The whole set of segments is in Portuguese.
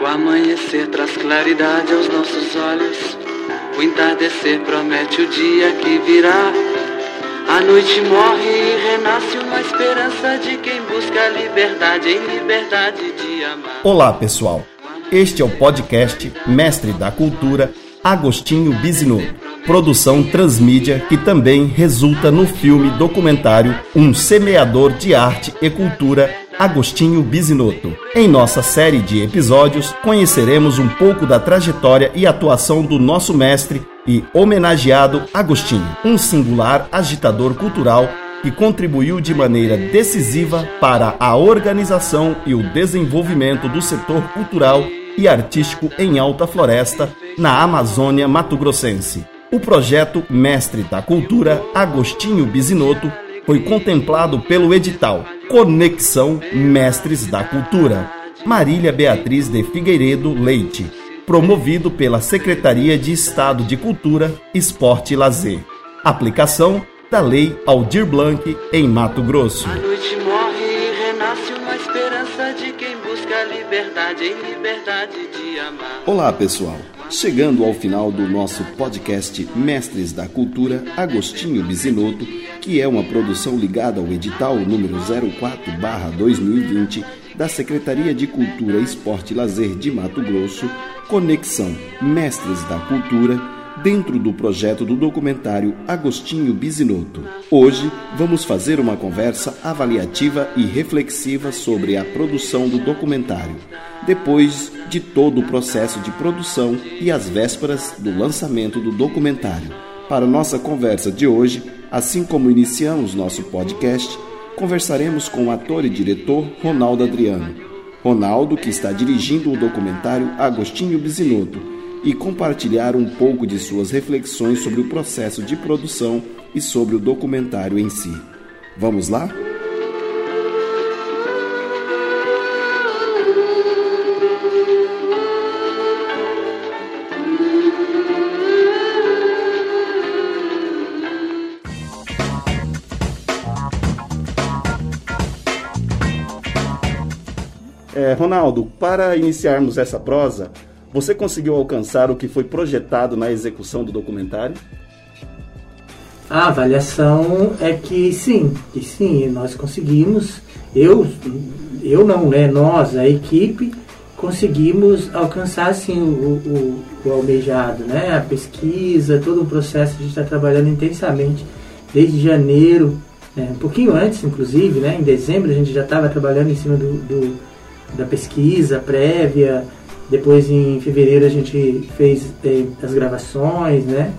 O amanhecer traz claridade aos nossos olhos. O entardecer promete o dia que virá. A noite morre e renasce uma esperança de quem busca a liberdade em liberdade de amar. Olá, pessoal. Este é o podcast Mestre da Cultura, Agostinho Bisinotto. Produção transmídia que também resulta no filme documentário Um Semeador de Arte e Cultura Agostinho Bisinotto. Em nossa série de episódios, conheceremos um pouco da trajetória e atuação do nosso mestre e homenageado Agostinho, um singular agitador cultural que contribuiu de maneira decisiva para a organização e o desenvolvimento do setor cultural e artístico em Alta Floresta, na Amazônia Mato-Grossense. O projeto Mestre da Cultura Agostinho Bisinotto foi contemplado pelo edital Conexão Mestres da Cultura, Marília Beatriz de Figueiredo Leite, promovido pela Secretaria de Estado de Cultura, Esporte e Lazer. Aplicação da Lei Aldir Blanc em Mato Grosso. A noite morre e renasce uma esperança de quem busca a liberdade em liberdade de amar. Olá, pessoal. Chegando ao final do nosso podcast Mestres da Cultura, Agostinho Bisinotto, que é uma produção ligada ao edital número 04/2020 da Secretaria de Cultura, Esporte e Lazer de Mato Grosso, Conexão Mestres da Cultura, dentro do projeto do documentário Agostinho Bisinotto. Hoje vamos fazer uma conversa avaliativa e reflexiva sobre a produção do documentário, depois de todo o processo de produção e as vésperas do lançamento do documentário. Para nossa conversa de hoje, assim como iniciamos nosso podcast, conversaremos com o ator e diretor Ronaldo Adriano. Ronaldo, que está dirigindo o documentário Agostinho Bisinotto, e compartilhar um pouco de suas reflexões sobre o processo de produção e sobre o documentário em si. Vamos lá? É, Ronaldo, para iniciarmos essa prosa, você conseguiu alcançar o que foi projetado na execução do documentário? A avaliação é que sim, que sim, nós conseguimos. Eu, eu não, né? Nós, a equipe, conseguimos alcançar sim o, o, o almejado, né? A pesquisa, todo o processo a gente está trabalhando intensamente desde janeiro, né? um pouquinho antes, inclusive, né? Em dezembro a gente já estava trabalhando em cima do, do, da pesquisa prévia. Depois em fevereiro a gente fez eh, as gravações, né?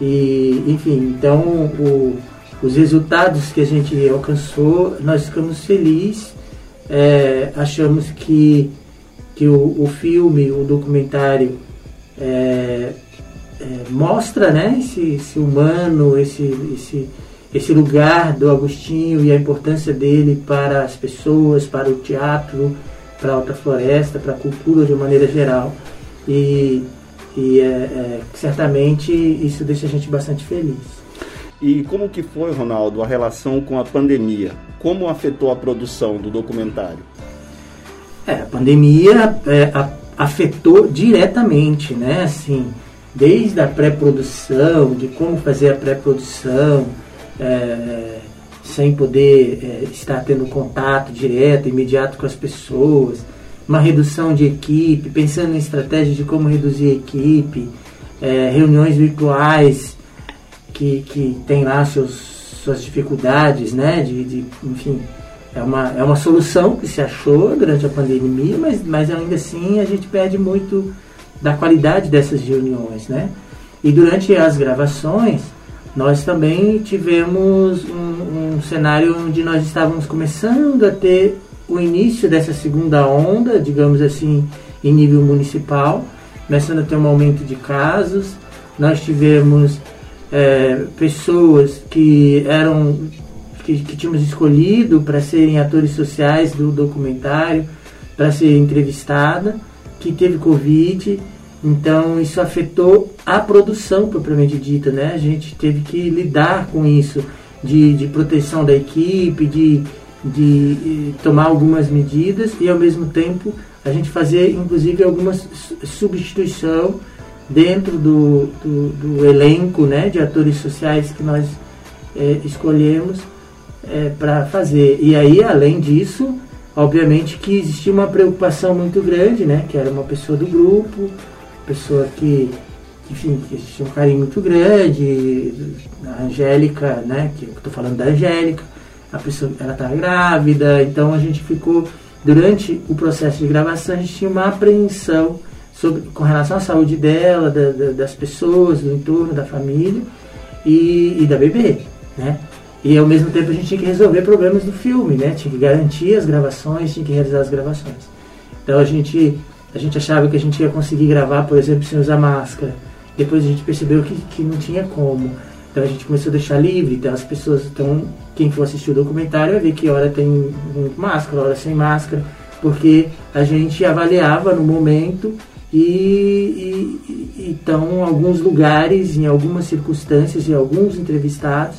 E, enfim, então o, os resultados que a gente alcançou, nós ficamos felizes, é, achamos que, que o, o filme, o documentário é, mostra né, esse, esse humano, esse, esse, esse lugar do Agostinho e a importância dele para as pessoas, para o teatro, para a Alta Floresta, para a cultura de uma maneira geral. E e é, é, certamente isso deixa a gente bastante feliz. E como que foi, Ronaldo, a relação com a pandemia? Como afetou a produção do documentário? É, a pandemia é, a, afetou diretamente, né? Assim, desde a pré-produção, de como fazer a pré-produção, é, sem poder é, estar tendo contato direto, imediato com as pessoas, uma redução de equipe, pensando em estratégias de como reduzir a equipe, é, reuniões virtuais que, que tem lá seus, suas dificuldades, né? De, de, enfim, é uma, é uma solução que se achou durante a pandemia, mas, mas ainda assim a gente perde muito da qualidade dessas reuniões, né? E durante as gravações, nós também tivemos um, um cenário onde nós estávamos começando a ter o início dessa segunda onda, digamos assim, em nível municipal, começando a ter um aumento de casos. Nós tivemos é, pessoas que eram que, que tínhamos escolhido para serem atores sociais do documentário, para ser entrevistada, que teve Covid. Então isso afetou a produção propriamente dita, né? A gente teve que lidar com isso de, de proteção da equipe, de, de eh, tomar algumas medidas e ao mesmo tempo a gente fazer inclusive alguma substituição dentro do, do, do elenco né, de atores sociais que nós é, escolhemos é, para fazer. E aí, além disso, obviamente que existia uma preocupação muito grande, né, que era uma pessoa do grupo, pessoa que, enfim, que tinha um carinho muito grande, a Angélica, né, que eu estou falando da Angélica, a pessoa, ela estava grávida, então a gente ficou, durante o processo de gravação, a gente tinha uma apreensão sobre, com relação à saúde dela, da, da, das pessoas, do entorno, da família e, e da bebê, né? E ao mesmo tempo a gente tinha que resolver problemas do filme, né? Tinha que garantir as gravações, tinha que realizar as gravações. Então a gente, a gente achava que a gente ia conseguir gravar, por exemplo, sem usar máscara. Depois a gente percebeu que, que não tinha como. Então a gente começou a deixar livre, então as pessoas, então quem for assistir o documentário vai ver que hora tem máscara, hora sem máscara, porque a gente avaliava no momento e, então alguns lugares, em algumas circunstâncias e alguns entrevistados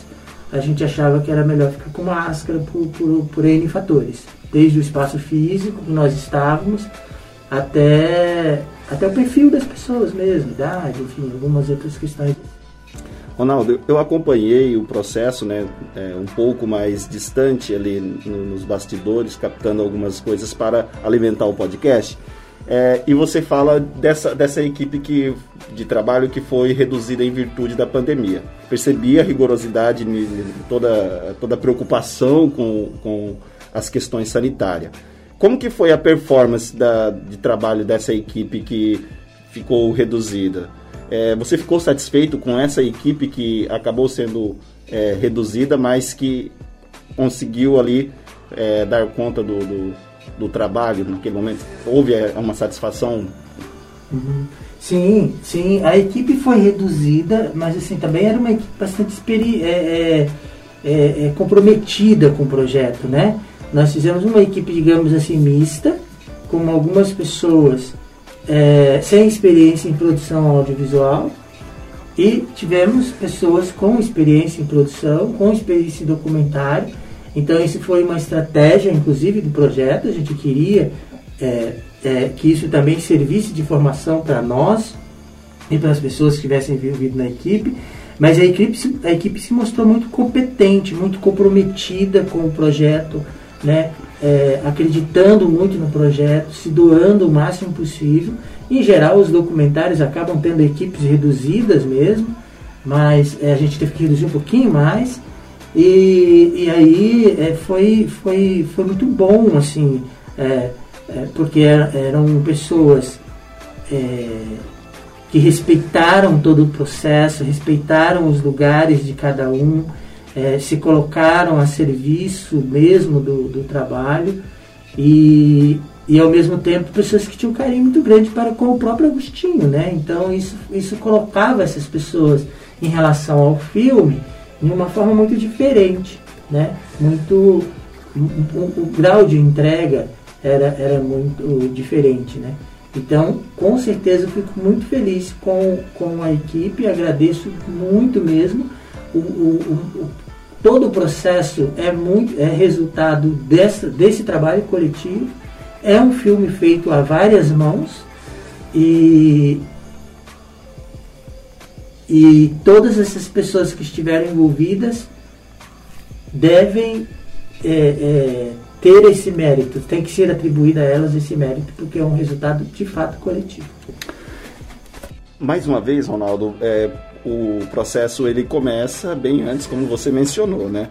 a gente achava que era melhor ficar com máscara por, por, por N fatores. Desde o espaço físico que nós estávamos, até, até o perfil das pessoas mesmo, idade, enfim, algumas outras questões. Ronaldo, eu acompanhei o processo, né, é, um pouco mais distante ali no, nos bastidores, captando algumas coisas para alimentar o podcast. É, e você fala dessa, dessa equipe que, de trabalho que foi reduzida em virtude da pandemia. Percebi a rigorosidade, toda, toda a preocupação com, com as questões sanitárias. Como que foi a performance da, de trabalho dessa equipe que ficou reduzida? É, você ficou satisfeito com essa equipe que acabou sendo é, reduzida, mas que conseguiu ali é, dar conta do, do do trabalho naquele momento? Houve é, uma satisfação? Uhum. Sim, sim. A equipe foi reduzida, mas assim também era uma equipe bastante é, é, é, é, comprometida com o projeto, né? Nós fizemos uma equipe, digamos assim, mista, com algumas pessoas é, sem experiência em produção audiovisual e tivemos pessoas com experiência em produção, com experiência em documentário então, isso foi uma estratégia, inclusive, do projeto. A gente queria é, é, que isso também servisse de formação para nós e para as pessoas que estivessem envolvidas na equipe. Mas a equipe, a equipe se mostrou muito competente, muito comprometida com o projeto, né? É, acreditando muito no projeto, se doando o máximo possível. Em geral, os documentários acabam tendo equipes reduzidas mesmo, mas é, a gente teve que reduzir um pouquinho mais. E, e aí é, foi, foi, foi muito bom, assim, é, é, porque eram pessoas é, que respeitaram todo o processo, respeitaram os lugares de cada um, é, se colocaram a serviço mesmo do, do trabalho e, e ao mesmo tempo pessoas que tinham um carinho muito grande para com o próprio Agostinho, né? Então isso, isso colocava essas pessoas em relação ao filme de uma forma muito diferente, né? Muito o, o, grau de entrega era, era muito diferente, né? Então, com certeza, eu fico muito feliz com, com a equipe, agradeço muito mesmo. O, o, todo o processo é, muito, é resultado dessa, desse trabalho coletivo. É um filme feito a várias mãos e e todas essas pessoas que estiveram envolvidas devem é, é, ter esse mérito, tem que ser atribuído a elas esse mérito, porque é um resultado de fato coletivo. Mais uma vez, Ronaldo, é, o processo ele começa bem antes, como você mencionou, né?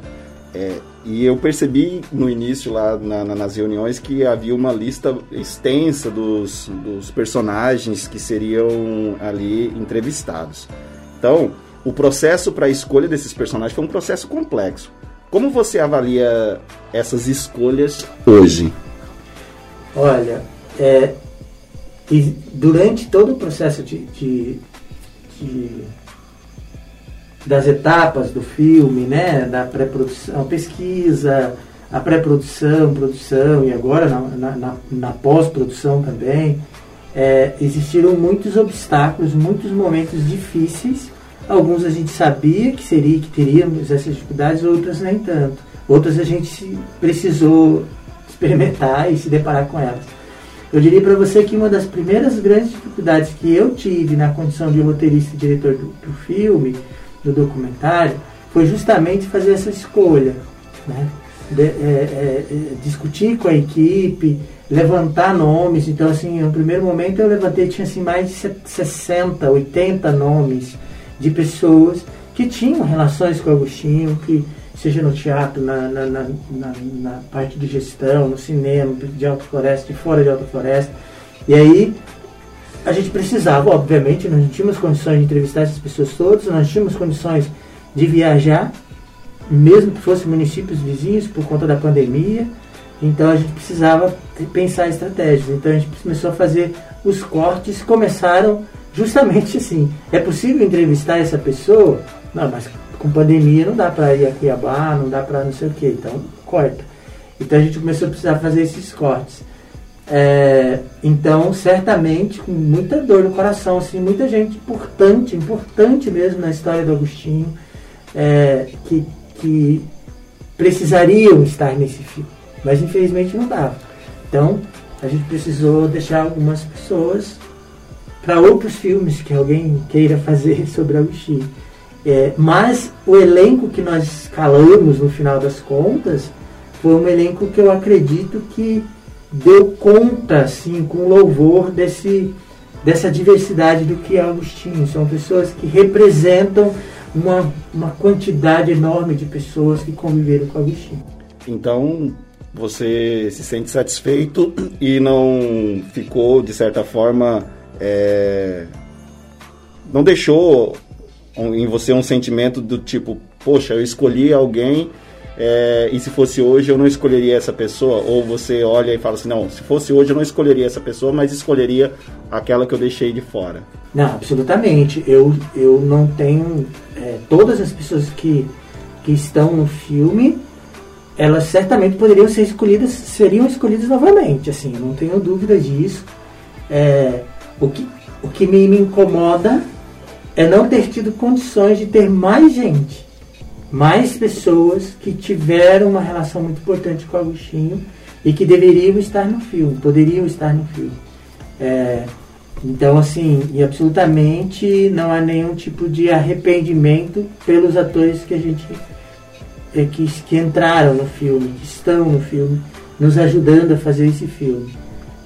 É, e eu percebi no início lá na, na, nas reuniões que havia uma lista extensa dos, dos personagens que seriam ali entrevistados. Então, o processo para a escolha desses personagens foi um processo complexo. Como você avalia essas escolhas hoje? Olha, é, durante todo o processo de, de, de, das etapas do filme, né, da pré-produção, pesquisa, a pré-produção, produção e agora na, na, na pós-produção também, é, existiram muitos obstáculos, muitos momentos difíceis Alguns a gente sabia que seria, que teríamos essas dificuldades, outras nem tanto. Outras a gente precisou experimentar e se deparar com elas. Eu diria para você que uma das primeiras grandes dificuldades que eu tive na condição de roteirista e diretor do, do filme, do documentário, foi justamente fazer essa escolha. Né? De, é, é, é, discutir com a equipe, levantar nomes. Então, assim, no primeiro momento eu levantei, tinha assim, mais de 60, 80 nomes de pessoas que tinham relações com o Agostinho, que seja no teatro, na, na, na, na, parte de gestão, no cinema, de Alta Floresta, de fora de Alta Floresta. E aí a gente precisava, obviamente, nós não tínhamos condições de entrevistar essas pessoas todas, nós tínhamos condições de viajar, mesmo que fossem municípios vizinhos por conta da pandemia. Então a gente precisava pensar estratégias. Então a gente começou a fazer os cortes, começaram justamente assim. É possível entrevistar essa pessoa? Não, mas com pandemia não dá para ir a Cuiabá, não dá para não sei o que, então corta. Então a gente começou a precisar fazer esses cortes. É, então, certamente, com muita dor no coração, assim, muita gente importante, importante mesmo na história do Agostinho, é, que, que precisariam estar nesse filme. Mas infelizmente não dava. Então, a gente precisou deixar algumas pessoas para outros filmes que alguém queira fazer sobre Agostinho. É, mas o elenco que nós escalamos no final das contas foi um elenco que eu acredito que deu conta, assim, com louvor desse, dessa diversidade do que é Agostinho. São pessoas que representam uma, uma quantidade enorme de pessoas que conviveram com Agostinho. Então, você se sente satisfeito e não ficou, de certa forma, é... não deixou em você um sentimento do tipo, poxa, eu escolhi alguém é, e se fosse hoje eu não escolheria essa pessoa? Ou você olha e fala assim, não, se fosse hoje eu não escolheria essa pessoa, mas escolheria aquela que eu deixei de fora? Não, absolutamente. Eu, eu não tenho. É, todas as pessoas que, que estão no filme, elas certamente poderiam ser escolhidas, seriam escolhidas novamente. Assim, eu não tenho dúvida disso. É, o, que, o que me, me incomoda é não ter tido condições de ter mais gente, mais pessoas que tiveram uma relação muito importante com Agostinho e que deveriam estar no filme, poderiam estar no filme. É, então, assim, e absolutamente não há nenhum tipo de arrependimento pelos atores que a gente é, que, que entraram no filme, que estão no filme, nos ajudando a fazer esse filme.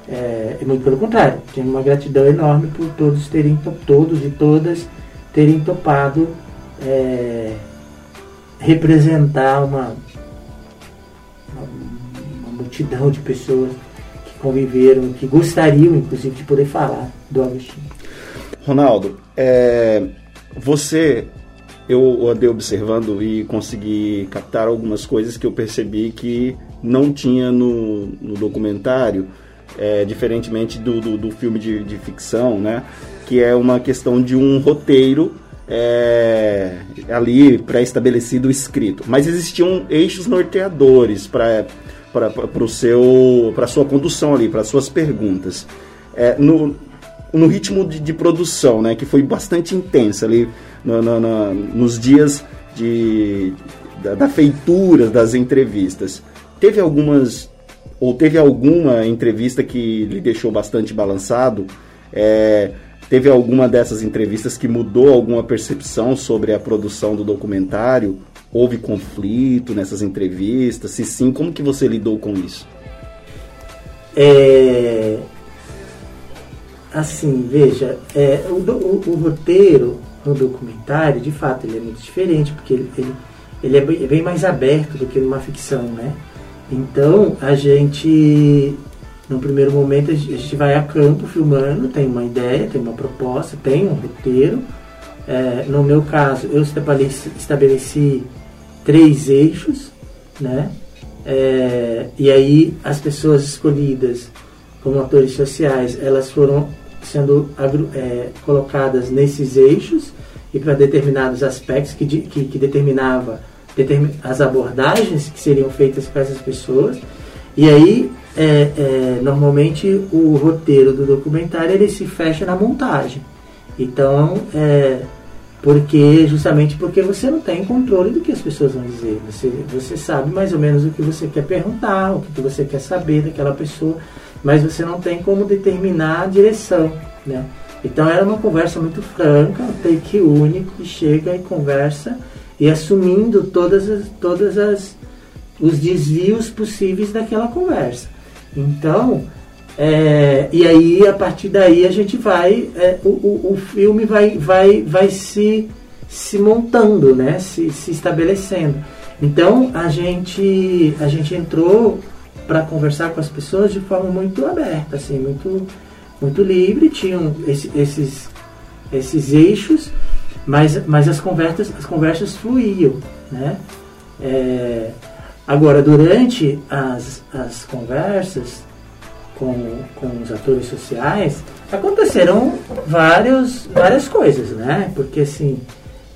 É, é muito pelo contrário, tenho uma gratidão enorme por todos terem, todos e todas terem topado é, representar uma, uma, multidão de pessoas que conviveram, que gostariam, inclusive, de poder falar do Agostinho. Ronaldo, é, você, eu andei observando e consegui captar algumas coisas que eu percebi que não tinha no, no documentário, é, diferentemente do, do, do filme de, de ficção, né? que é uma questão de um roteiro é, ali pré-estabelecido escrito. Mas existiam eixos norteadores para para sua condução ali, para suas perguntas. É, no, no ritmo de, de, produção, né, que foi bastante intensa ali no, no, no, nos dias de, da, da feitura das entrevistas. Teve algumas ou teve alguma entrevista que lhe deixou bastante balançado? É, Teve alguma dessas entrevistas que mudou alguma percepção sobre a produção do documentário? Houve conflito nessas entrevistas? Se sim, como que você lidou com isso? É... Assim, veja, é, o, o, o, roteiro no documentário, de fato, ele é muito diferente, porque ele, ele, ele é, bem, é bem mais aberto do que numa ficção, né? Então, a gente no primeiro momento a gente vai a campo filmando, tem uma ideia, tem uma proposta, tem um roteiro. É, no meu caso, eu estabeleci, estabeleci três eixos, né? É, e aí as pessoas escolhidas como atores sociais, elas foram sendo é, colocadas nesses eixos e para determinados aspectos que, que, que determinava determin, as abordagens que seriam feitas com essas pessoas. E aí é, é, normalmente o roteiro do documentário ele se fecha na montagem. Então, é, porque justamente porque você não tem controle do que as pessoas vão dizer. Você, você sabe mais ou menos o que você quer perguntar, o que você quer saber daquela pessoa, mas você não tem como determinar a direção, né? Então era uma conversa muito franca, um take único, que chega e conversa e assumindo todas as, todas as os desvios possíveis daquela conversa. Então, é, e aí a partir daí a gente vai, é, o, o, o, filme vai, vai, vai se, se montando, né? se, se estabelecendo. Então a gente, a gente entrou para conversar com as pessoas de forma muito aberta, assim, muito, muito livre, tinham esse, esses, esses eixos, mas, mas as, conversas, as conversas fluíam. Né? É, agora, durante as, as conversas com, com os atores sociais, aconteceram vários, várias coisas, né? Porque assim,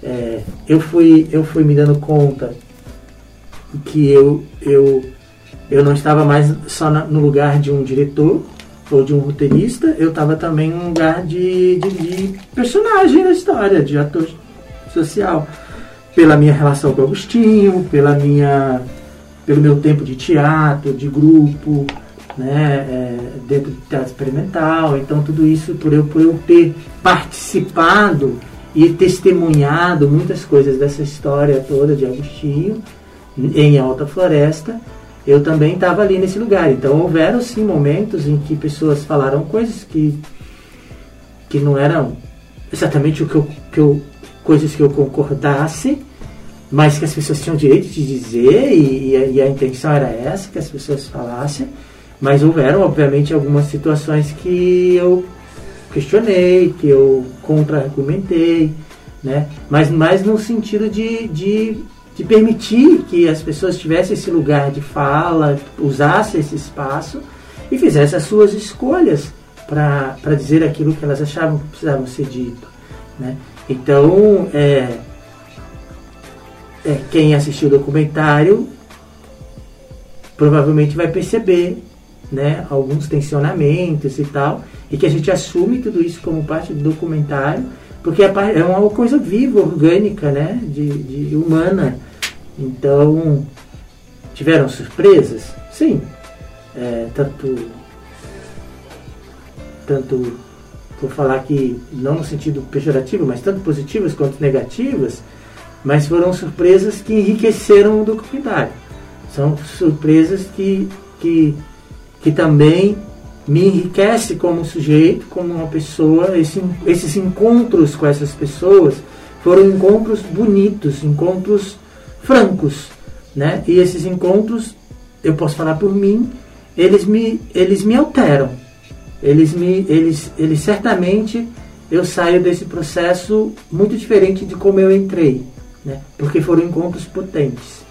é, eu, fui, eu fui me dando conta que eu, eu, eu não estava mais só na, no lugar de um diretor ou de um roteirista, eu estava também no lugar de, de, de personagem da história, de ator social. Pela minha relação com o Agostinho, pela minha, pelo meu tempo de teatro, de grupo, né, é, dentro do teatro experimental. Então, tudo isso por eu, por eu ter participado e testemunhado muitas coisas dessa história toda de Agostinho em Alta Floresta, eu também estava ali nesse lugar. Então, houveram sim momentos em que pessoas falaram coisas que, que não eram exatamente o que eu, que eu coisas que eu concordasse, mas que as pessoas tinham direito de dizer e, e, a, intenção era essa, que as pessoas falassem. Mas houveram, obviamente, algumas situações que eu questionei, que eu contra-argumentei, né? mas mais no sentido de, de, de permitir que as pessoas tivessem esse lugar de fala, usassem esse espaço e fizessem as suas escolhas para dizer aquilo que elas achavam que precisavam ser dito. Né? Então, é, é, quem assistiu o documentário provavelmente vai perceber né, alguns tensionamentos e tal, e que a gente assume tudo isso como parte do documentário, porque é, é uma coisa viva, orgânica, né, de, de humana. Então, tiveram surpresas? Sim. É, tanto, tanto, vou falar que não no sentido pejorativo, mas tanto positivas quanto negativas, mas foram surpresas que enriqueceram o documentário. São surpresas que, que que também me enriquece como sujeito, como uma pessoa. Esse, esses encontros com essas pessoas foram encontros bonitos, encontros francos, né? E esses encontros, eu posso falar por mim, eles me, eles me alteram. Eles me, eles, eles certamente eu saio desse processo muito diferente de como eu entrei, né? Porque foram encontros potentes.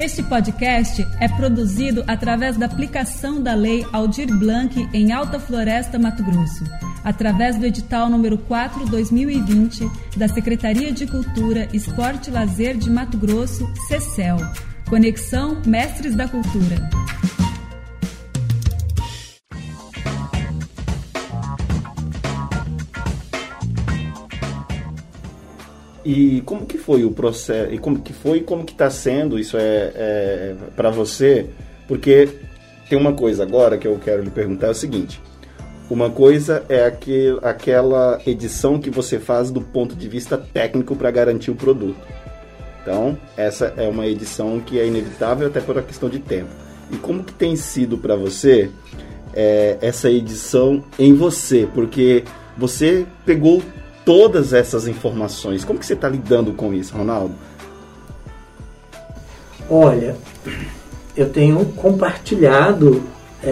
Este podcast é produzido através da aplicação da Lei Aldir Blanc em Alta Floresta, Mato Grosso, através do edital número 4/2020 da Secretaria de Cultura, Esporte e Lazer de Mato Grosso, CECEL. Conexão Mestres da Cultura. E como que foi o processo? E como que foi? Como que está sendo? Isso é, é para você? Porque tem uma coisa agora que eu quero lhe perguntar é o seguinte: uma coisa é aquele, aquela edição que você faz do ponto de vista técnico para garantir o produto. Então, essa é uma edição que é inevitável até por uma questão de tempo. E como que tem sido para você é, essa edição em você? Porque você pegou todas essas informações. Como que você está lidando com isso, Ronaldo? Olha, eu tenho compartilhado é,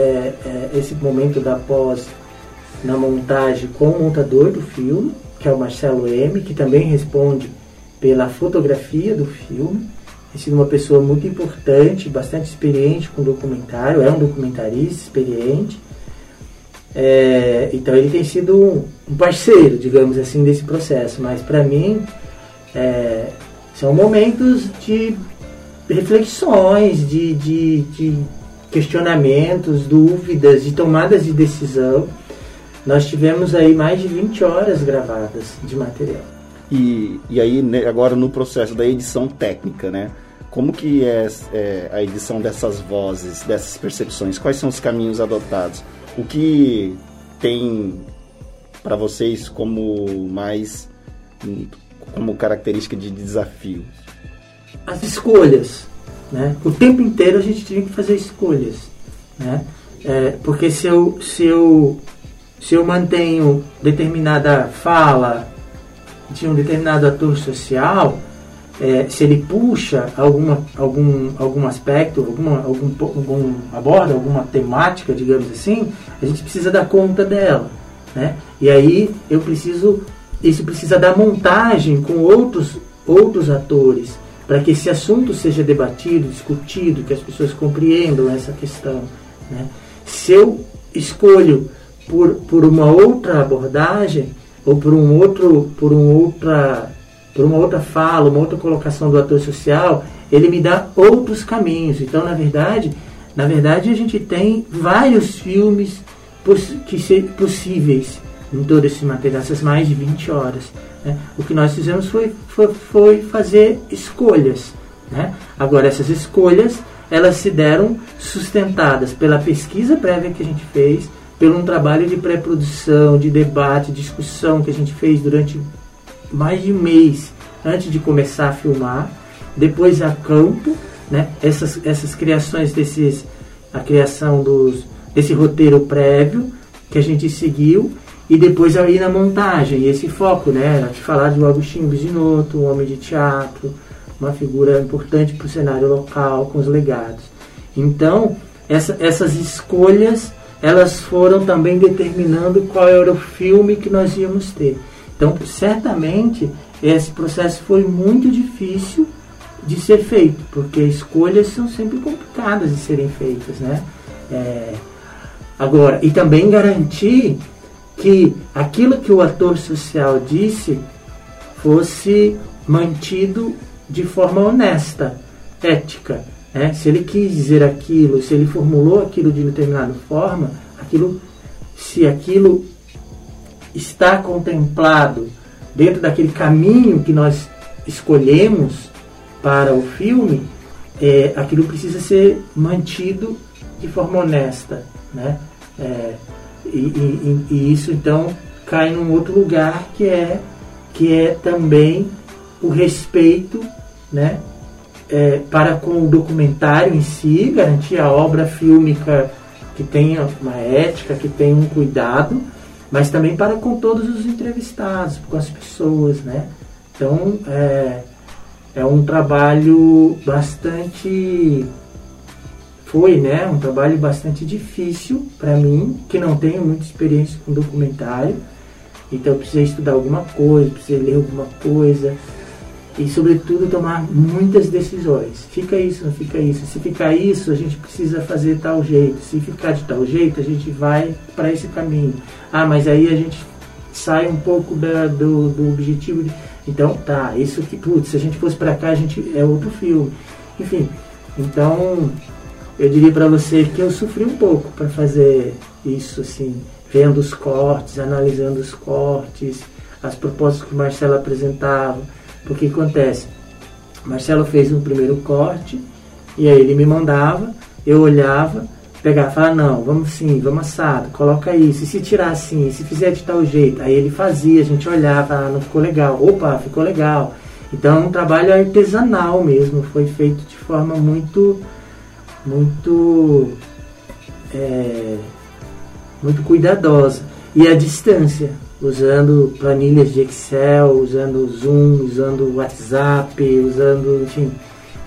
é, esse momento da pós na montagem com o montador do filme, que é o Marcelo M, que também responde pela fotografia do filme. Tem sido uma pessoa muito importante, bastante experiente com documentário, é um documentarista experiente. É, então ele tem sido um parceiro, digamos assim, desse processo. Mas para mim é, são momentos de reflexões, de, de, de questionamentos, dúvidas e tomadas de decisão. Nós tivemos aí mais de 20 horas gravadas de material. E, e aí, né, agora no processo da edição técnica, né? Como que é, é, a edição dessas vozes, dessas percepções? Quais são os caminhos adotados? O que tem para vocês como mais como característica de desafio? As escolhas, né? O tempo inteiro a gente tinha que fazer escolhas, né? É, porque se eu, se eu se eu mantenho determinada fala de um determinado ator social, é, se ele puxa alguma, algum, algum aspecto, alguma, algum, algum, aborda alguma temática, digamos assim, a gente precisa dar conta dela. Né? E aí eu preciso, isso precisa da montagem com outros, outros atores, para que esse assunto seja debatido, discutido, que as pessoas compreendam essa questão. Né? Se eu escolho por, por uma outra abordagem, ou por um outro, por um outra por uma outra fala, uma outra colocação do ator social, ele me dá outros caminhos. Então, na verdade, na verdade a gente tem vários filmes que ser possíveis em todo esse material, essas mais de 20 horas. Né? O que nós fizemos foi, foi, foi fazer escolhas. Né? Agora, essas escolhas, elas se deram sustentadas pela pesquisa prévia que a gente fez, pelo um trabalho de pré-produção, de debate, discussão que a gente fez durante mais de um mês antes de começar a filmar, depois a campo, né? Essas, essas criações desses, a criação dos, desse roteiro prévio que a gente seguiu e depois aí na montagem, esse foco, né? Era de falar do Agostinho Bisinoto, um homem de teatro, uma figura importante para o cenário local, com os legados. Então, essa, essas escolhas, elas foram também determinando qual era o filme que nós íamos ter. Então, certamente, esse processo foi muito difícil de ser feito, porque escolhas são sempre complicadas de serem feitas, né? É, agora, e também garantir que aquilo que o ator social disse fosse mantido de forma honesta, ética. Né? Se ele quis dizer aquilo, se ele formulou aquilo de determinada forma, aquilo, se aquilo está contemplado dentro daquele caminho que nós escolhemos para o filme, é, aquilo precisa ser mantido de forma honesta, né? É, e, e, e, isso então cai num outro lugar que é que é também o respeito, né? É, para com o documentário em si, garantir a obra fílmica que tenha uma ética, que tenha um cuidado, mas também para com todos os entrevistados, com as pessoas, né? Então é, é um trabalho bastante foi, né, um trabalho bastante difícil para mim, que não tenho muita experiência com documentário. Então eu precisei estudar alguma coisa, precisei ler alguma coisa, e, sobretudo, tomar muitas decisões. Fica isso, não fica isso. Se ficar isso, a gente precisa fazer tal jeito. Se ficar de tal jeito, a gente vai para esse caminho. Ah, mas aí a gente sai um pouco da, do, do objetivo. De... Então, tá, isso que, putz, se a gente fosse para cá, a gente é outro filme. Enfim, então, eu diria para você que eu sofri um pouco para fazer isso, assim, vendo os cortes, analisando os cortes, as propostas que o Marcelo apresentava porque acontece? Marcelo fez um primeiro corte e aí ele me mandava, eu olhava, pegava, falava, não, vamos sim, vamos assado, coloca isso, e se tirar assim, se fizer de tal jeito, aí ele fazia, a gente olhava, ah, não ficou legal, opa, ficou legal. Então um trabalho artesanal mesmo, foi feito de forma muito, muito, é, muito cuidadosa. E a distância, usando planilhas de Excel, usando Zoom, usando WhatsApp, usando, enfim,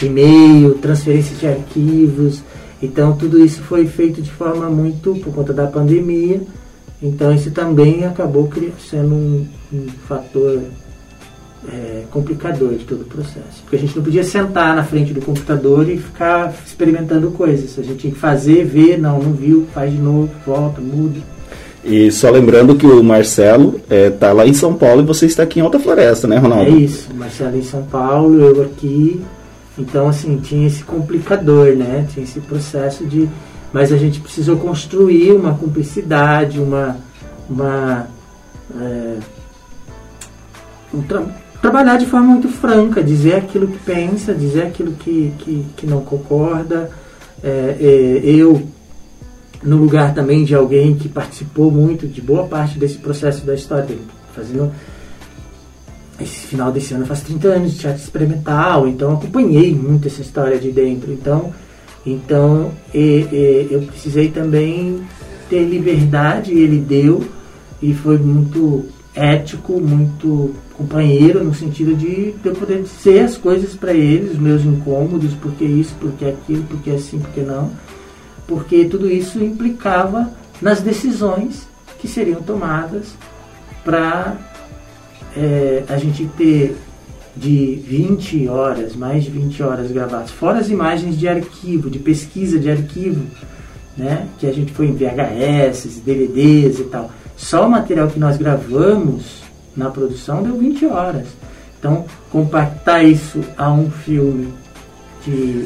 e-mail, transferência de arquivos. Então tudo isso foi feito de forma muito por conta da pandemia. Então isso também acabou sendo um, um fator é, complicador de todo o processo. Porque a gente não podia sentar na frente do computador e ficar experimentando coisas. A gente tinha que fazer, ver, não, não viu, faz de novo, volta, muda. E só lembrando que o Marcelo está é, tá lá em São Paulo e você está aqui em Alta Floresta, né, Ronaldo? É isso, Marcelo em São Paulo, eu aqui. Então, assim, tinha esse complicador, né? Tinha esse processo de, mas a gente precisou construir uma cumplicidade, uma, uma é, um tra trabalhar de forma muito franca, dizer aquilo que pensa, dizer aquilo que, que, que não concorda. É, é, eu, no lugar também de alguém que participou muito de boa parte desse processo da história dele, fazendo esse final desse ano faz 30 anos de teatro experimental, então acompanhei muito essa história de dentro. Então, então e, e, eu precisei também ter liberdade, ele deu, e foi muito ético, muito companheiro, no sentido de eu poder dizer as coisas para eles, os meus incômodos, porque isso, porque aquilo, porque assim, porque não. Porque tudo isso implicava nas decisões que seriam tomadas para é, a gente ter de 20 horas, mais de 20 horas gravadas, fora as imagens de arquivo, de pesquisa de arquivo, né, que a gente foi em VHS, DVDs e tal. Só o material que nós gravamos na produção deu 20 horas. Então, compactar isso a um filme de,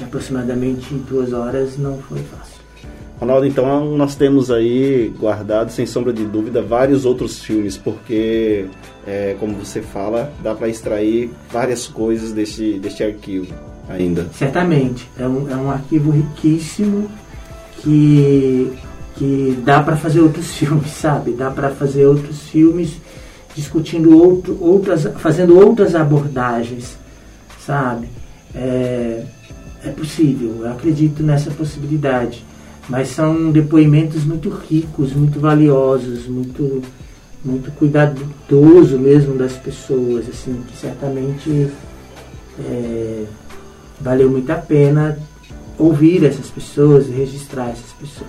de aproximadamente duas horas não foi fácil. Ronaldo, então nós temos aí guardado, sem sombra de dúvida, vários outros filmes, porque, é, como você fala, dá para extrair várias coisas deste, deste arquivo ainda. Certamente. É um, é um arquivo riquíssimo que que dá para fazer outros filmes, sabe? Dá para fazer outros filmes discutindo outro, outras, fazendo outras abordagens, sabe? É, é possível, eu acredito nessa possibilidade, mas são depoimentos muito ricos, muito valiosos, muito muito cuidadoso mesmo das pessoas, assim, que certamente é, valeu muito a pena ouvir essas pessoas e registrar essas pessoas.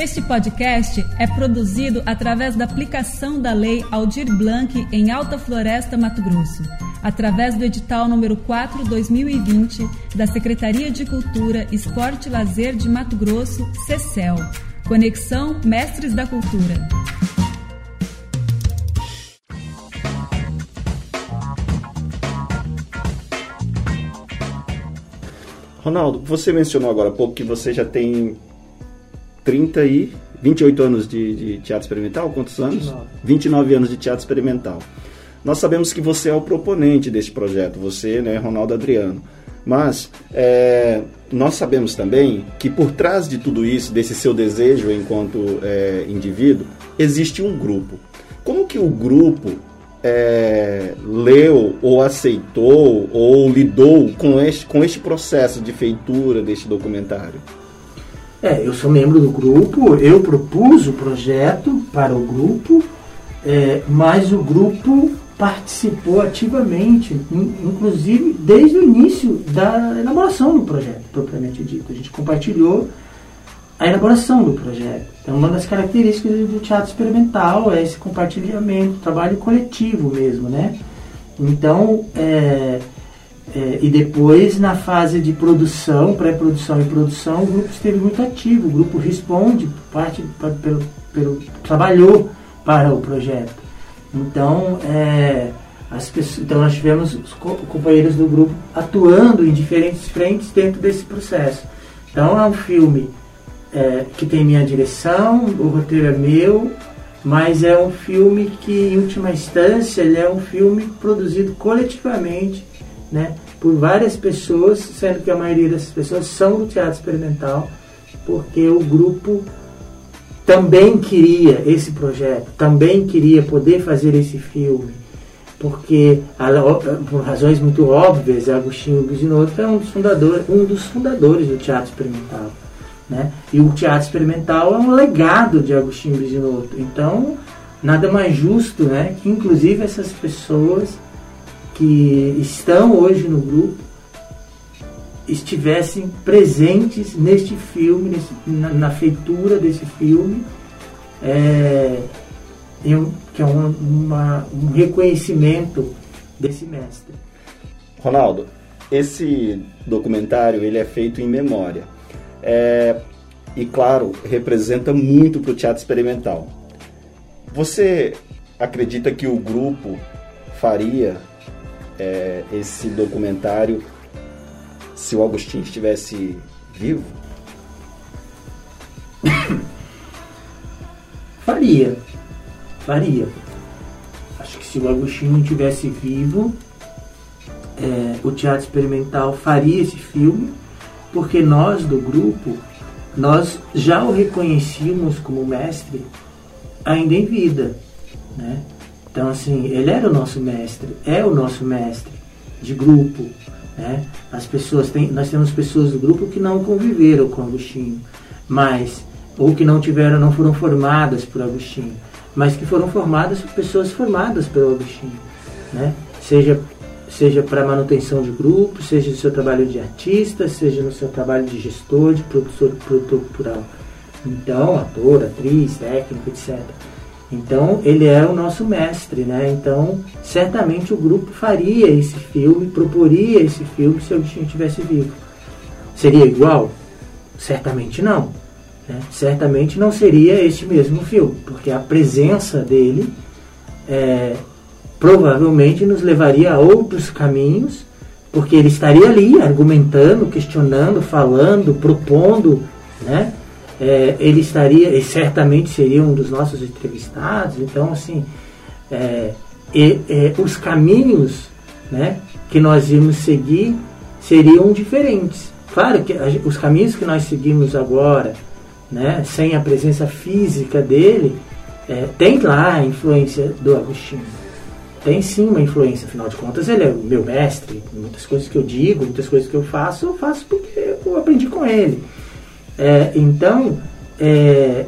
Este podcast é produzido através da aplicação da Lei Aldir Blanc em Alta Floresta, Mato Grosso, através do edital número 4/2020 da Secretaria de Cultura, Esporte e Lazer de Mato Grosso, CECEL. Conexão Mestres da Cultura. Ronaldo, você mencionou agora há pouco que você já tem 30 e 28 anos de, de teatro experimental? Quantos anos? 29. 29 anos de teatro experimental. Nós sabemos que você é o proponente desse projeto, você, né, Ronaldo Adriano. Mas é, nós sabemos também que por trás de tudo isso, desse seu desejo enquanto é, indivíduo, existe um grupo. Como que o grupo é, leu ou aceitou ou lidou com este, com este processo de feitura deste documentário? É, eu sou membro do grupo, eu propus o projeto para o grupo, é, mas o grupo participou ativamente, inclusive desde o início da elaboração do projeto, propriamente dito. A gente compartilhou a elaboração do projeto. Então, uma das características do teatro experimental é esse compartilhamento, trabalho coletivo mesmo, né? Então, é, é, e depois, na fase de produção, pré-produção e produção, o grupo esteve muito ativo. O grupo responde, parte pelo, pelo trabalhou para o projeto. Então, é, as pessoas, então nós tivemos os companheiros do grupo atuando em diferentes frentes dentro desse processo. Então, é um filme é, que tem minha direção, o roteiro é meu, mas é um filme que, em última instância, ele é um filme produzido coletivamente, né, por várias pessoas, sendo que a maioria dessas pessoas são do teatro experimental, porque o grupo também queria esse projeto, também queria poder fazer esse filme, porque por razões muito óbvias, Agostinho Businotto é um dos fundadores, um dos fundadores do teatro experimental. Né? E o teatro experimental é um legado de Agostinho Bisinoto. Então, nada mais justo né, que, inclusive, essas pessoas que estão hoje no grupo estivessem presentes neste filme, nesse, na, na, feitura desse filme, é, que é uma, um reconhecimento desse mestre. Ronaldo, esse documentário ele é feito em memória. É, e claro, representa muito para o teatro experimental. Você acredita que o grupo faria é, esse documentário se o Agostinho estivesse vivo? Faria. Faria. Acho que se o Agostinho não tivesse vivo, é, o Teatro Experimental faria esse filme, porque nós do grupo, nós já o reconhecíamos como mestre ainda em vida. Né? Então, assim, ele era o nosso mestre, é o nosso mestre de grupo. Né? As pessoas têm, nós temos pessoas do grupo que não conviveram com Agostinho, mas ou que não tiveram, não foram formadas por Agostinho, mas que foram formadas por pessoas formadas pelo Agostinho, né? Seja seja para manutenção de grupo, seja no seu trabalho de artista, seja no seu trabalho de gestor, de produtor, produtor cultural. Então, ator, atriz, técnico, etc. Então, ele é o nosso mestre, né? Então, certamente o grupo faria esse filme, proporia esse filme se Agostinho estivesse vivo. Seria igual? Certamente não. Né? Certamente não seria este mesmo filme, porque a presença dele é, provavelmente nos levaria a outros caminhos, porque ele estaria ali argumentando, questionando, falando, propondo, né? É, ele estaria, e certamente seria um dos nossos entrevistados. Então, assim, é, é, os caminhos né, que nós íamos seguir seriam diferentes. Claro que os caminhos que nós seguimos agora, né, sem a presença física dele, é, tem lá a influência do Agostinho. Tem sim uma influência, afinal de contas, ele é o meu mestre. Muitas coisas que eu digo, muitas coisas que eu faço, eu faço porque eu aprendi com ele. É, então, é,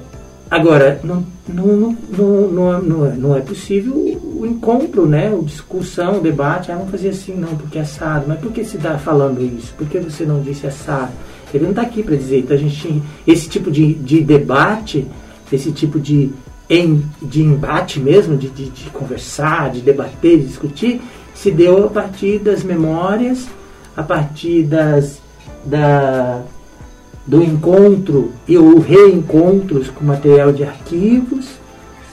agora, não, não, não, não, não, é, não é possível o encontro, né? o discussão, o debate. Ah, não fazia assim, não, porque é assado. Mas por que você está falando isso? Por que você não disse assado? Ele não está aqui para dizer. Então, a gente, esse tipo de, de debate, esse tipo de, em, de embate mesmo, de, de, de conversar, de debater, de discutir, se deu a partir das memórias, a partir das, da, do encontro e o reencontros com material de arquivos,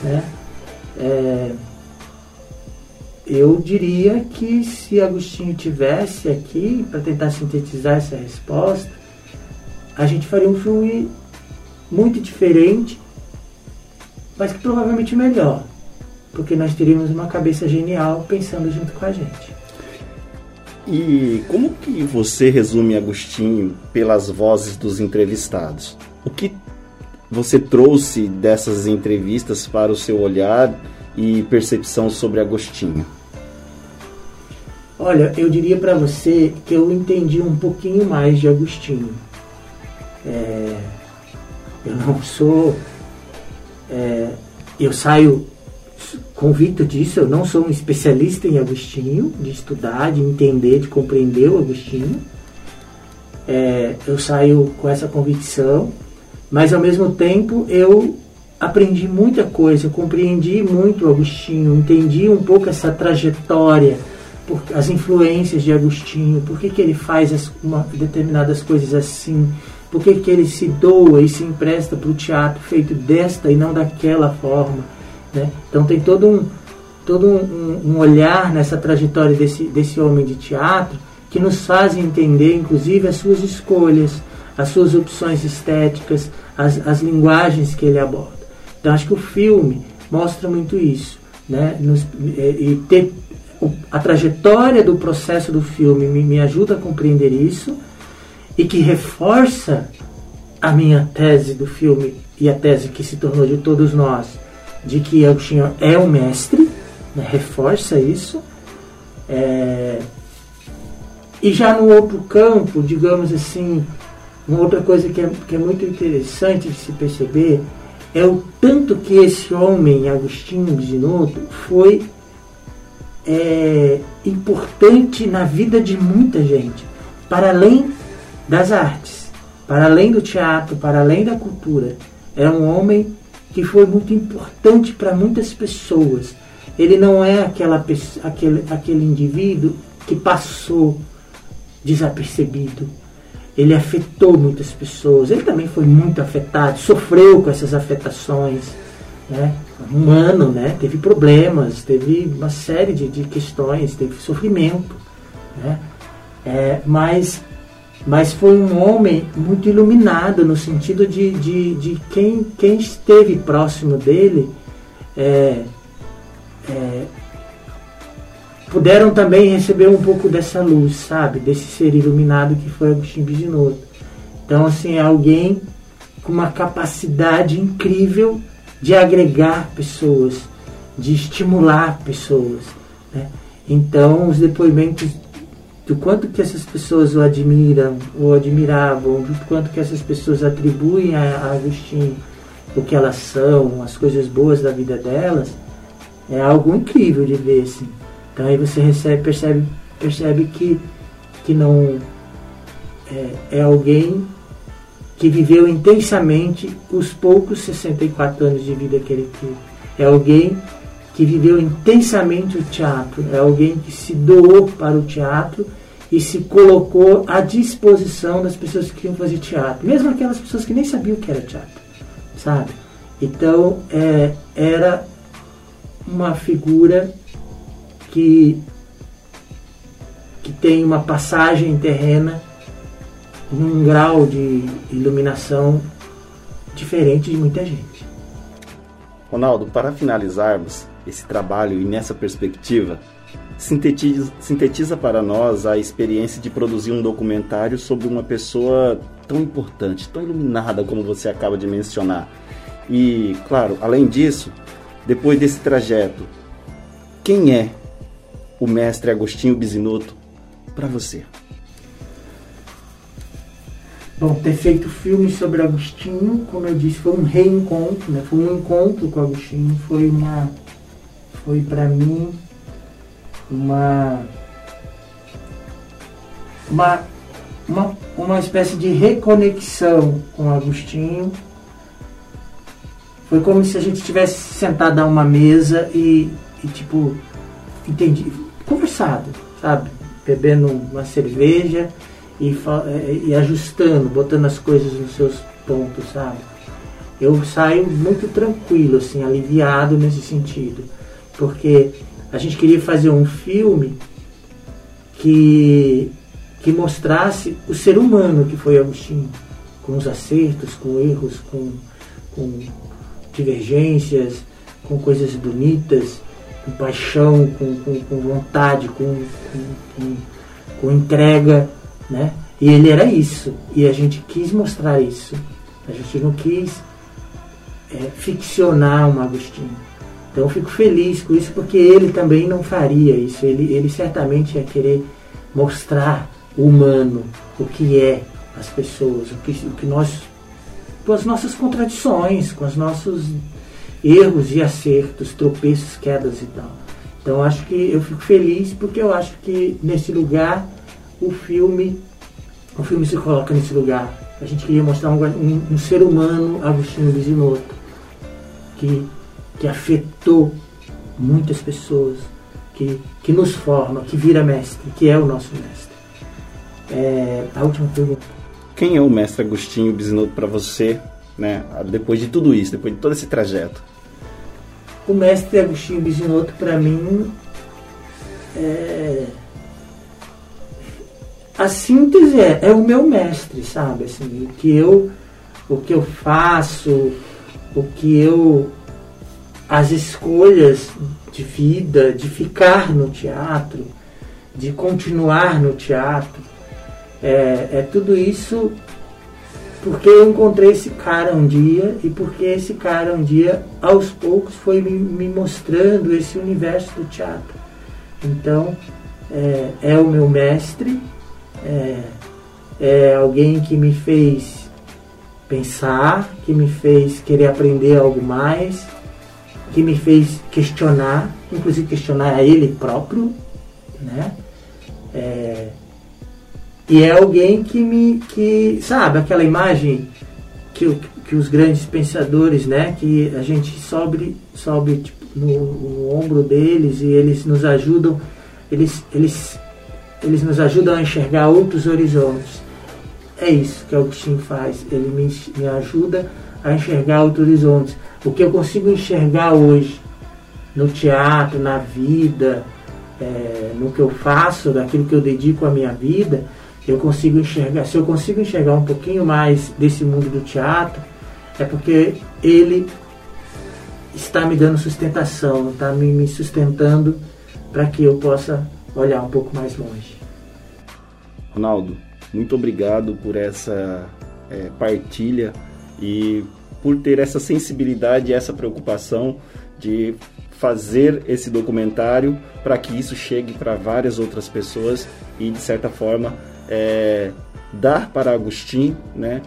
né? É, eu diria que se Agostinho tivesse aqui para tentar sintetizar essa resposta, a gente faria um filme muito diferente, mas que provavelmente melhor, porque nós teríamos uma cabeça genial pensando junto com a gente. E como que você resume Agostinho pelas vozes dos entrevistados? O que você trouxe dessas entrevistas para o seu olhar e percepção sobre Agostinho? Olha, eu diria para você que eu entendi um pouquinho mais de Agostinho. É, eu não sou. É, eu saio convicto disso, eu não sou um especialista em Agostinho, de estudar, de entender, de compreender o Agostinho. É, eu saio com essa convicção, mas ao mesmo tempo eu aprendi muita coisa, eu compreendi muito o Agostinho, entendi um pouco essa trajetória, por, as influências de Agostinho, por que, que ele faz as, uma, determinadas coisas assim, por que, que ele se doa e se empresta para o teatro feito desta e não daquela forma né? Então tem todo um, todo um, um, olhar nessa trajetória desse, desse homem de teatro que nos faz entender, inclusive, as suas escolhas, as suas opções estéticas, as, as linguagens que ele aborda. Então acho que o filme mostra muito isso. Né? Nos, e, e ter a trajetória do processo do filme me, me ajuda a compreender isso e que reforça a minha tese do filme e a tese que se tornou de todos nós, de que Agostinho é o mestre, né, reforça isso. É, e já no outro campo, digamos assim, uma outra coisa que é, que é muito interessante de se perceber é o tanto que esse homem, Agostinho Bisinoto, foi é, importante na vida de muita gente, para além das artes, para além do teatro, para além da cultura. É um homem que foi muito importante para muitas pessoas. Ele não é aquela, aquele, aquele indivíduo que passou desapercebido. Ele afetou muitas pessoas. Ele também foi muito afetado, sofreu com essas afetações. né, humano, né, teve problemas, teve uma série de, de questões, teve sofrimento, né, é, mas, mas foi um homem muito iluminado no sentido de, de, de quem, quem esteve próximo dele é, é, puderam também receber um pouco dessa luz, sabe? Desse ser iluminado que foi Agostinho Bisinotto. Então, assim, é alguém com uma capacidade incrível de agregar pessoas, de estimular pessoas. Né? Então, os depoimentos do quanto que essas pessoas o admiram, ou admiravam, do quanto que essas pessoas atribuem a Agostinho o que elas são, as coisas boas da vida delas, é algo incrível de ver, assim. Então aí você recebe, percebe, percebe que, que não é, é alguém que viveu intensamente os poucos 64 anos de vida que ele teve. É alguém que viveu intensamente o teatro, é alguém que se doou para o teatro e se colocou à disposição das pessoas que queriam fazer teatro, mesmo aquelas pessoas que nem sabiam o que era teatro, sabe? Então, é, era uma figura que, que tem uma passagem terrena num grau de iluminação diferente de muita gente. Ronaldo, para finalizarmos esse trabalho e nessa perspectiva, sintetiza, sintetiza para nós a experiência de produzir um documentário sobre uma pessoa tão importante, tão iluminada como você acaba de mencionar. E, claro, além disso, depois desse trajeto, quem é o mestre Agostinho Bisinotto para você? Bom, ter feito filme sobre Agostinho, como eu disse, foi um reencontro, né? Foi um encontro com Agostinho, foi uma foi para mim uma uma uma, uma espécie de reconexão com Agostinho. Foi como se a gente tivesse sentado a uma mesa e, e tipo, entendi, conversado, sabe? Bebendo uma cerveja e, é, e ajustando, botando as coisas nos seus pontos, sabe? Eu saio muito tranquilo, assim, aliviado nesse sentido, porque a gente queria fazer um filme que, que mostrasse o ser humano que foi Agostinho, com os acertos, com erros, com, com divergências, com coisas bonitas, com paixão, com, com, com vontade, com, com, com, entrega, né? E ele era isso. E a gente quis mostrar isso. A gente não quis é, ficcionar um Agostinho. Então eu fico feliz com isso porque ele também não faria isso. Ele, ele certamente ia querer mostrar o humano, o que é as pessoas, o que, o que nós. com as nossas contradições, com os nossos erros e acertos, tropeços, quedas e tal. Então acho que eu fico feliz porque eu acho que nesse lugar o filme o filme se coloca nesse lugar. A gente queria mostrar um, um, um ser humano, Agostinho Bisinotto, que, que afetou muitas pessoas, que, que nos forma, que vira mestre, que é o nosso mestre. É, a última pergunta. Quem é o mestre Agostinho Bisinotto para você, né, depois de tudo isso, depois de todo esse trajeto? o mestre Agostinho Bisinotto, para mim, é... a síntese é, é, o meu mestre, sabe? Assim, o que eu, o que eu faço, o que eu, as escolhas de vida, de ficar no teatro, de continuar no teatro, é, é tudo isso porque eu encontrei esse cara um dia e porque esse cara um dia, aos poucos, foi me, me mostrando esse universo do teatro. Então, é, é o meu mestre, é, é alguém que me fez pensar, que me fez querer aprender algo mais, que me fez questionar, inclusive questionar a ele próprio, né? É, e é alguém que me. que sabe aquela imagem que, que os grandes pensadores, né? Que a gente sobe, sobe tipo, no, no ombro deles e eles nos ajudam, eles, eles, eles nos ajudam a enxergar outros horizontes. É isso que Agostinho faz. Ele me, me ajuda a enxergar outros horizontes. O que eu consigo enxergar hoje no teatro, na vida, é, no que eu faço, daquilo que eu dedico a minha vida, eu consigo enxergar. Se eu consigo enxergar um pouquinho mais desse mundo do teatro, é porque ele está me dando sustentação, está me, me sustentando para que eu possa olhar um pouco mais longe. Ronaldo, muito obrigado por essa é, partilha e por ter essa sensibilidade essa preocupação de fazer esse documentário para que isso chegue para várias outras pessoas e de certa forma é, dar para Agostinho, né?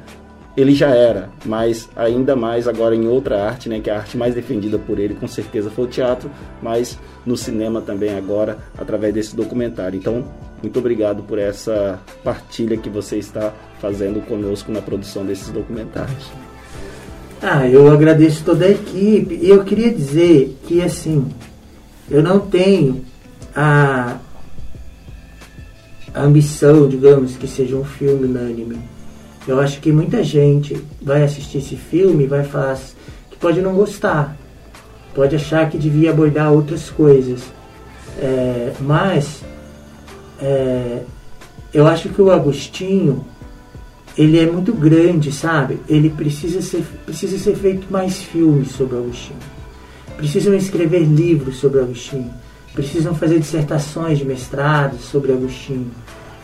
Ele já era, mas ainda mais agora em outra arte, né? Que é a arte mais defendida por ele, com certeza foi o teatro, mas no cinema também agora através desse documentário. Então muito obrigado por essa partilha que você está fazendo conosco na produção desses documentários. Ah, eu agradeço toda a equipe e eu queria dizer que assim, eu não tenho a, ambição, digamos, que seja um filme unânime. Eu acho que muita gente vai assistir esse filme e vai falar que pode não gostar, pode achar que devia abordar outras coisas. É, mas é, eu acho que o Agostinho ele é muito grande, sabe? Ele precisa ser, precisa ser feito mais filmes sobre Agostinho. Precisam escrever livros sobre Agostinho. Precisam fazer dissertações de mestrado sobre Agostinho.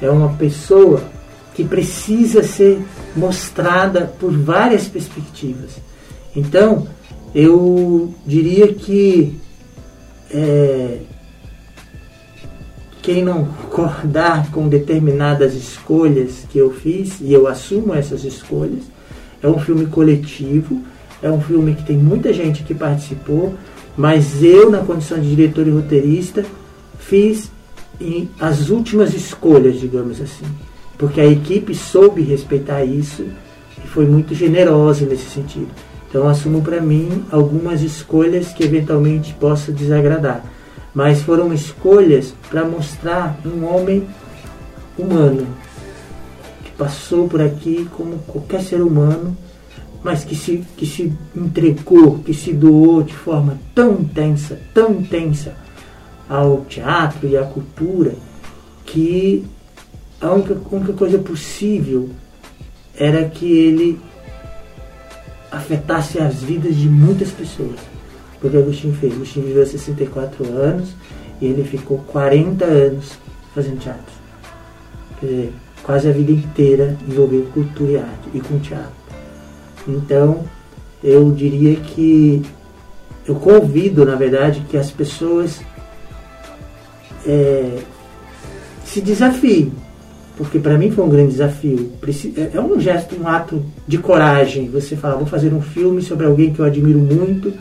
É uma pessoa que precisa ser mostrada por várias perspectivas. Então, eu diria que é, quem não concordar com determinadas escolhas que eu fiz, e eu assumo essas escolhas, é um filme coletivo, é um filme que tem muita gente que participou, mas eu, na condição de diretor e roteirista, fiz as últimas escolhas, digamos assim. Porque a equipe soube respeitar isso e foi muito generosa nesse sentido. Então, assumo para mim algumas escolhas que eventualmente possa desagradar mas foram escolhas para mostrar um homem humano que passou por aqui como qualquer ser humano, mas que se, que se entregou, que se doou de forma tão intensa, tão intensa ao teatro e à cultura, que a única, a única coisa possível era que ele afetasse as vidas de muitas pessoas porque Agostinho fez. Agostinho viveu 64 anos e ele ficou 40 anos fazendo teatro. Quer dizer, quase a vida inteira envolveu cultura e arte e com teatro. Então, eu diria que eu convido, na verdade, que as pessoas é, se desafiem, porque para mim foi um grande desafio. É, é um gesto, um ato de coragem. Você falar, vou fazer um filme sobre alguém que eu admiro muito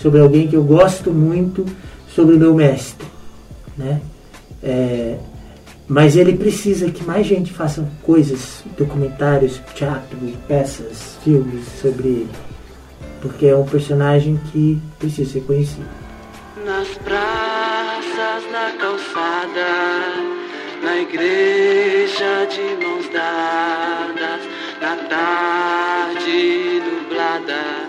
sobre alguém que eu gosto muito, sobre o meu mestre. Né? É, mas ele precisa que mais gente faça coisas, documentários, teatro, peças, filmes sobre ele. Porque é um personagem que precisa ser conhecido. Nas praças, na calçada, na igreja de mãos dadas, na tarde nublada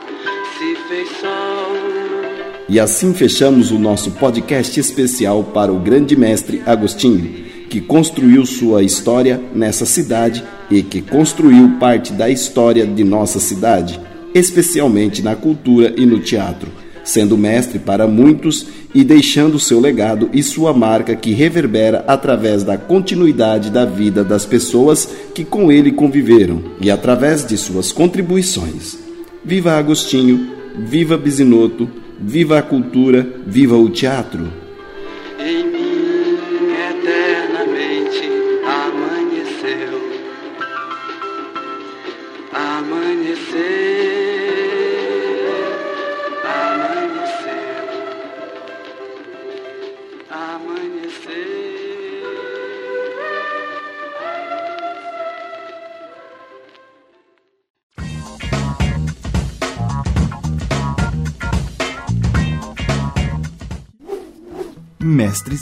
E assim fechamos o nosso podcast especial para o grande mestre Agostinho, que construiu sua história nessa cidade e que construiu parte da história de nossa cidade, especialmente na cultura e no teatro, sendo mestre para muitos e deixando seu legado e sua marca que reverbera através da continuidade da vida das pessoas que com ele conviveram e através de suas contribuições. Viva Agostinho, viva Bisinotto, viva a cultura, viva o teatro.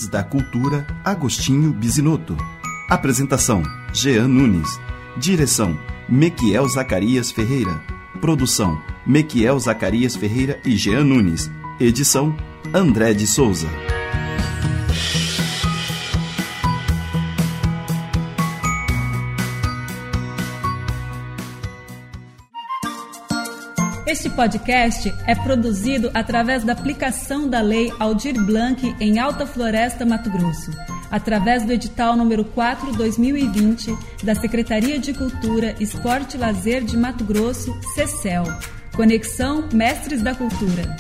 Da Cultura Agostinho Bisinotto. Apresentação: Jean Nunes. Direção: Mequiel Zacarias Ferreira. Produção: Mequiel Zacarias Ferreira e Jean Nunes. Edição André de Souza. Este podcast é produzido através da aplicação da Lei Aldir Blanc em Alta Floresta, Mato Grosso, através do edital número 4/2020 da Secretaria de Cultura, Esporte e Lazer de Mato Grosso, CECEL. Conexão Mestres da Cultura.